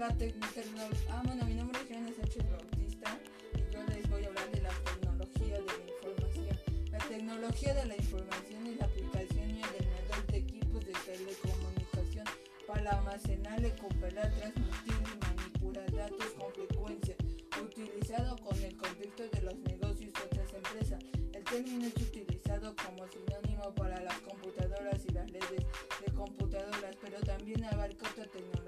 La ah, bueno, mi nombre es Joana Sánchez Bautista y yo les voy a hablar de la tecnología de la información. La tecnología de la información es la aplicación y el ordenador de equipos de telecomunicación para almacenar, recuperar, transmitir y manipular datos con frecuencia, utilizado con el contexto de los negocios y otras empresas. El término es utilizado como sinónimo para las computadoras y las redes de computadoras, pero también abarca otra tecnología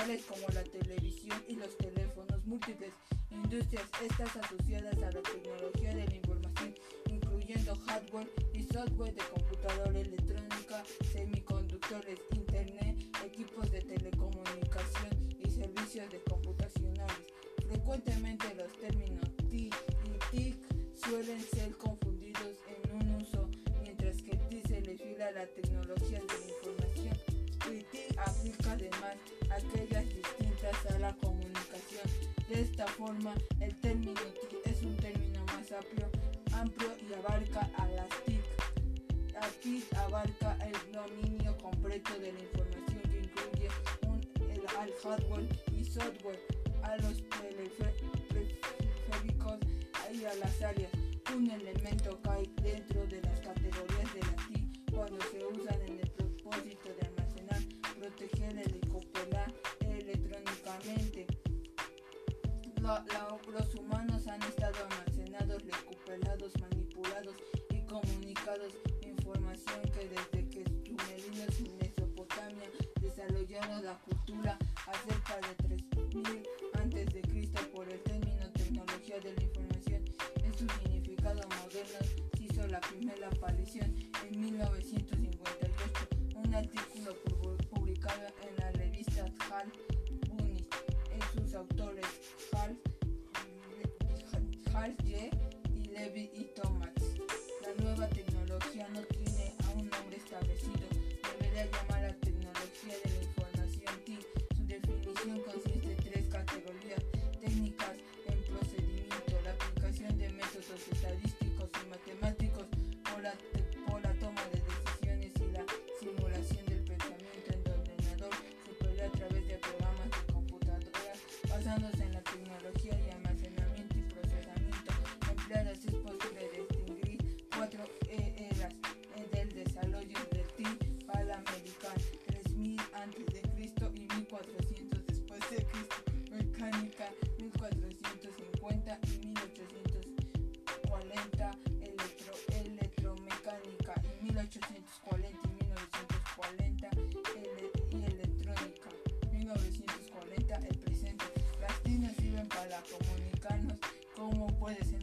como la televisión y los teléfonos múltiples. Industrias estas asociadas a la tecnología de la información, incluyendo hardware y software de computadora electrónica, semiconductores, internet, equipos de telecomunicación y servicios de computacionales. Frecuentemente los términos TIC y TIC suelen ser confundidos en un uso, mientras que TIC se refiere a la tecnología de la información aplica además aquellas distintas a la comunicación. De esta forma, el término TIC es un término más amplio, amplio y abarca a las TIC. La TIC abarca el dominio completo de la información que incluye el, al hardware y software, a los periféricos y a las áreas. Un elemento cae dentro de las categorías de la TIC cuando se Los humanos han estado almacenados, recuperados, manipulados y comunicados información que desde que sumerinos en Mesopotamia desarrollaron la cultura acerca de 3000 antes de Cristo por el término tecnología de la información en su significado moderno se hizo la primera aparición en 1958 un artículo publicado en la revista Hal Bunny en autores Hal, Hal J. y Levi y Thomas la nueva tecnología no tiene aún nombre establecido en la tecnología y almacenamiento y procesamiento empleadas es posible distinguir cuatro eras del desarrollo del TIC panamericano 3000 antes de Cristo y 1400 después de Cristo mecánica 1450 comunicarnos cómo puede ser